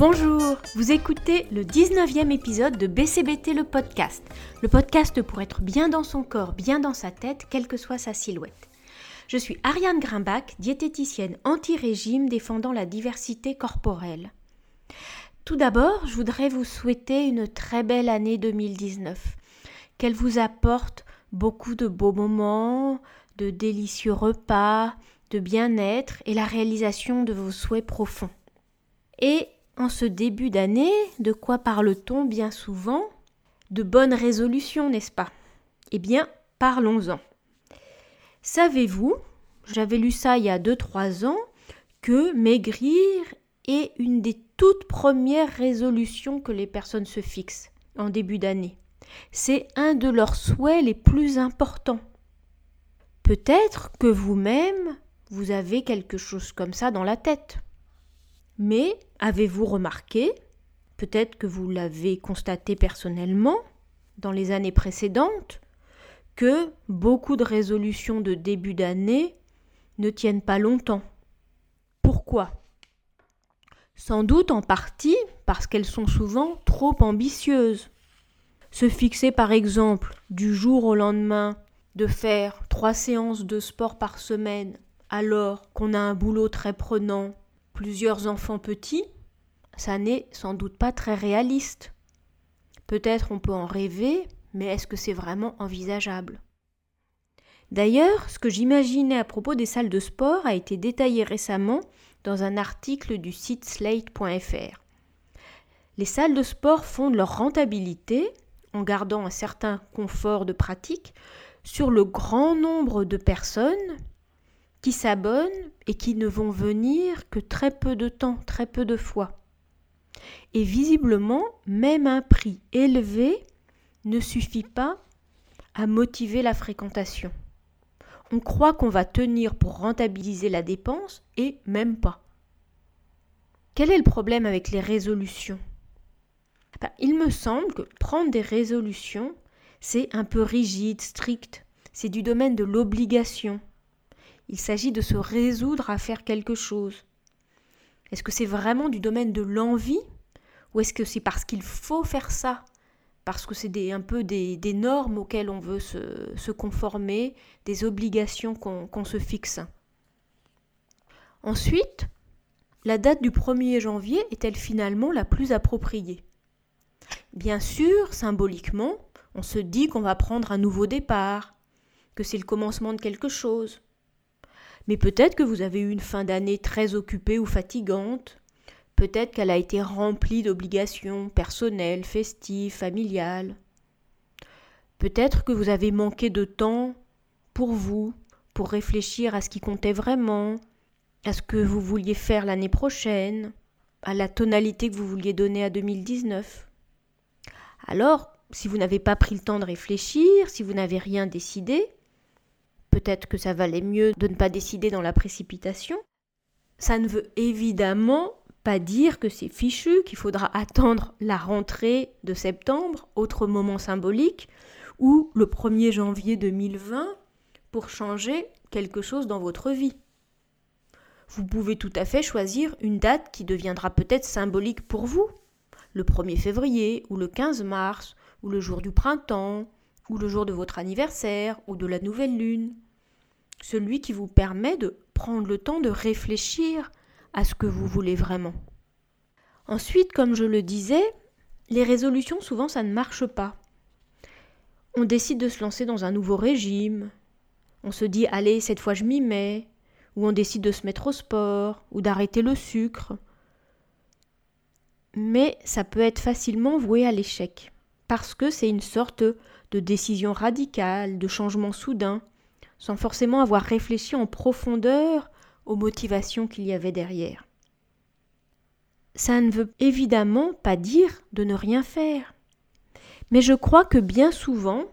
Bonjour, vous écoutez le 19e épisode de BCBT le podcast. Le podcast pour être bien dans son corps, bien dans sa tête, quelle que soit sa silhouette. Je suis Ariane Grimbach, diététicienne anti-régime défendant la diversité corporelle. Tout d'abord, je voudrais vous souhaiter une très belle année 2019. Qu'elle vous apporte beaucoup de beaux moments, de délicieux repas, de bien-être et la réalisation de vos souhaits profonds. Et en ce début d'année, de quoi parle-t-on bien souvent? De bonnes résolutions, n'est-ce pas? Eh bien, parlons-en. Savez-vous, j'avais lu ça il y a 2-3 ans, que maigrir est une des toutes premières résolutions que les personnes se fixent en début d'année. C'est un de leurs souhaits les plus importants. Peut-être que vous-même, vous avez quelque chose comme ça dans la tête. Mais avez-vous remarqué, peut-être que vous l'avez constaté personnellement dans les années précédentes, que beaucoup de résolutions de début d'année ne tiennent pas longtemps? Pourquoi? Sans doute en partie parce qu'elles sont souvent trop ambitieuses. Se fixer par exemple du jour au lendemain de faire trois séances de sport par semaine alors qu'on a un boulot très prenant, plusieurs enfants petits, ça n'est sans doute pas très réaliste. Peut-être on peut en rêver, mais est-ce que c'est vraiment envisageable? D'ailleurs, ce que j'imaginais à propos des salles de sport a été détaillé récemment dans un article du site slate.fr. Les salles de sport fondent leur rentabilité, en gardant un certain confort de pratique, sur le grand nombre de personnes qui s'abonnent et qui ne vont venir que très peu de temps, très peu de fois. Et visiblement, même un prix élevé ne suffit pas à motiver la fréquentation. On croit qu'on va tenir pour rentabiliser la dépense et même pas. Quel est le problème avec les résolutions? Ben, Il me semble que prendre des résolutions, c'est un peu rigide, strict, c'est du domaine de l'obligation. Il s'agit de se résoudre à faire quelque chose. Est-ce que c'est vraiment du domaine de l'envie ou est-ce que c'est parce qu'il faut faire ça? Parce que c'est un peu des, normes auxquelles on veut se, conformer, des obligations qu'on se fixe. Ensuite, la date du 1er janvier est-elle finalement la plus appropriée? Bien sûr, symboliquement, on se dit qu'on va prendre un nouveau départ, que c'est le commencement de quelque chose. Mais peut-être que vous avez eu une fin d'année très occupée ou fatigante. Peut-être qu'elle a été remplie d'obligations personnelles, festives, familiales. Peut-être que vous avez manqué de temps pour vous, pour réfléchir à ce qui comptait vraiment, à ce que vous vouliez faire l'année prochaine, à la tonalité que vous vouliez donner à 2019. Alors, si vous n'avez pas pris le temps de réfléchir, si vous n'avez rien décidé, peut-être que ça valait mieux de ne pas décider dans la précipitation. Ça ne veut évidemment pas dire que c'est fichu, qu'il faudra attendre la rentrée de septembre, autre moment symbolique, ou le 1er janvier 2020 pour changer quelque chose dans votre vie. Vous pouvez tout à fait choisir une date qui deviendra peut-être symbolique pour vous, le 1er février ou le 15 mars ou le jour du printemps, ou le jour de votre anniversaire, ou de la nouvelle lune. Celui qui vous permet de prendre le temps de réfléchir à ce que vous voulez vraiment. Ensuite, comme je le disais, les résolutions, souvent, ça ne marche pas. On décide de se lancer dans un nouveau régime. On se dit, allez, cette fois je m'y mets. Ou on décide de se mettre au sport, ou d'arrêter le sucre. Mais ça peut être facilement voué à l'échec parce que c'est une sorte de décision radicale, de changement soudain, sans forcément avoir réfléchi en profondeur aux motivations qu'il y avait derrière. Ça ne veut évidemment pas dire de ne rien faire. Mais je crois que bien souvent,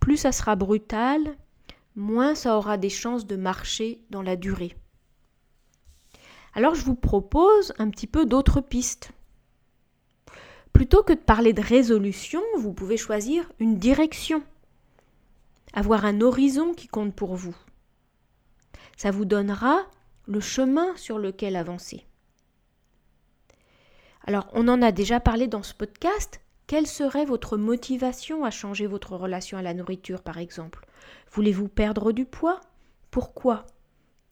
plus ça sera brutal, moins ça aura des chances de marcher dans la durée. Alors je vous propose un petit peu d'autres pistes. Plutôt que de parler de résolution, vous pouvez choisir une direction, avoir un horizon qui compte pour vous. Ça vous donnera le chemin sur lequel avancer. Alors, on en a déjà parlé dans ce podcast. Quelle serait votre motivation à changer votre relation à la nourriture, par exemple? Voulez-vous perdre du poids? Pourquoi?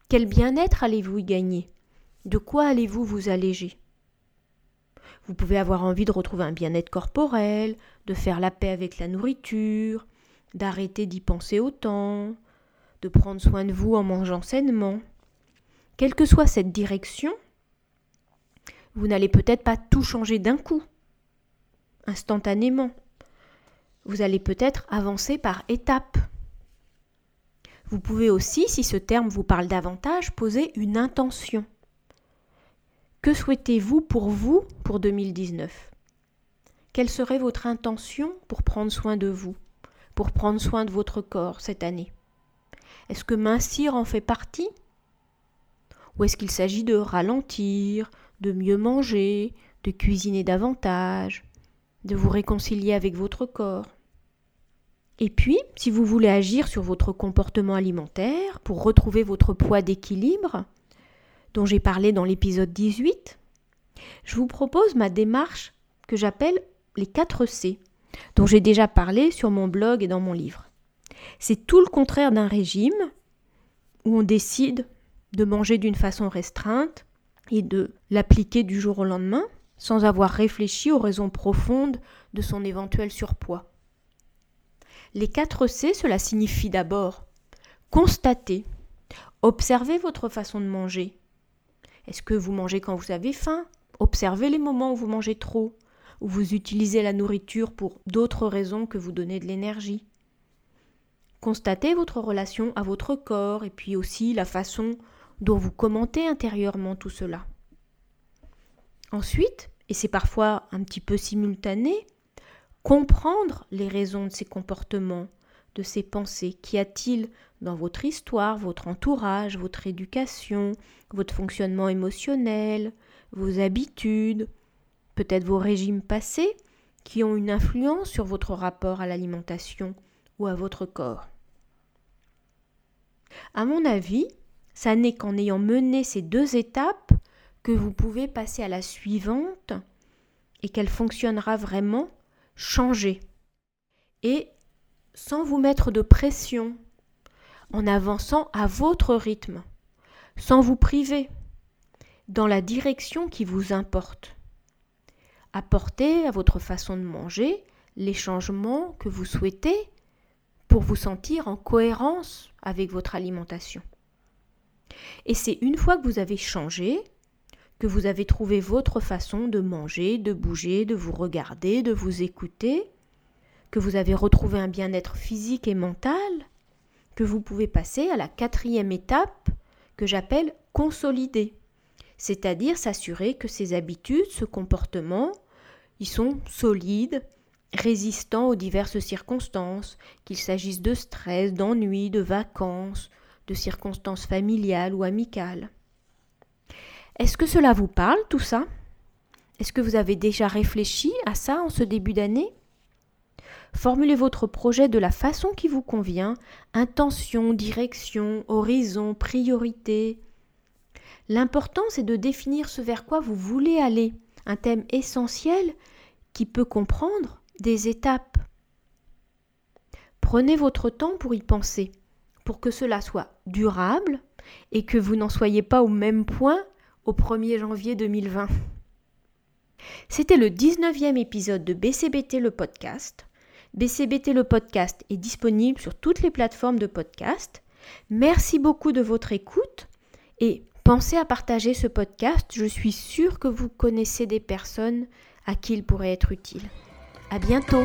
Quel bien-être allez-vous y gagner? De quoi allez-vous vous alléger? Vous pouvez avoir envie de retrouver un bien-être corporel, de faire la paix avec la nourriture, d'arrêter d'y penser autant, de prendre soin de vous en mangeant sainement. Quelle que soit cette direction, vous n'allez peut-être pas tout changer d'un coup, instantanément. Vous allez peut-être avancer par étapes. Vous pouvez aussi, si ce terme vous parle davantage, poser une intention. Que souhaitez-vous pour vous pour 2019 Quelle serait votre intention pour prendre soin de vous, pour prendre soin de votre corps cette année? Est-ce que mincir en fait partie? Ou est-ce qu'il s'agit de ralentir, de mieux manger, de cuisiner davantage, de vous réconcilier avec votre corps? Et puis, si vous voulez agir sur votre comportement alimentaire pour retrouver votre poids d'équilibre, dont j'ai parlé dans l'épisode 18, je vous propose ma démarche que j'appelle les 4 C, dont j'ai déjà parlé sur mon blog et dans mon livre. C'est tout le contraire d'un régime où on décide de manger d'une façon restreinte, et de l'appliquer du jour au lendemain sans avoir réfléchi aux raisons profondes de son éventuel surpoids. Les 4 C, cela signifie d'abord constater, observer votre façon de manger. Est-ce que vous mangez quand vous avez faim? Observez les moments où vous mangez trop, où vous utilisez la nourriture pour d'autres raisons que vous donner de l'énergie. Constatez votre relation à votre corps et puis aussi la façon dont vous commentez intérieurement tout cela. Ensuite, et c'est parfois un petit peu simultané, comprendre les raisons de ces comportements, de ces pensées. Qu'y a-t-il dans votre histoire, votre entourage, votre éducation, votre fonctionnement émotionnel, vos habitudes, peut-être vos régimes passés qui ont une influence sur votre rapport à l'alimentation ou à votre corps? À mon avis, ça n'est qu'en ayant mené ces deux étapes que vous pouvez passer à la suivante et qu'elle fonctionnera vraiment, changer. Et sans vous mettre de pression, en avançant à votre rythme, sans vous priver, dans la direction qui vous importe. Apportez à votre façon de manger les changements que vous souhaitez pour vous sentir en cohérence avec votre alimentation. Et c'est une fois que vous avez changé, que vous avez trouvé votre façon de manger, de bouger, de vous regarder, de vous écouter, que vous avez retrouvé un bien-être physique et mental, que vous pouvez passer à la quatrième étape que j'appelle consolider, c'est-à-dire s'assurer que ces habitudes, ce comportement, ils sont solides, résistants aux diverses circonstances, qu'il s'agisse de stress, d'ennui, de vacances, de circonstances familiales ou amicales. Est-ce que cela vous parle tout ça? Est-ce que vous avez déjà réfléchi à ça en ce début d'année? Formulez votre projet de la façon qui vous convient, intention, direction, horizon, priorité. L'important c'est de définir ce vers quoi vous voulez aller, un thème essentiel qui peut comprendre des étapes. Prenez votre temps pour y penser pour que cela soit durable et que vous n'en soyez pas au même point au 1er janvier 2020. C'était le 19e épisode de BCBT le podcast. BCBT le podcast est disponible sur toutes les plateformes de podcast. Merci beaucoup de votre écoute et pensez à partager ce podcast. Je suis sûre que vous connaissez des personnes à qui il pourrait être utile. À bientôt!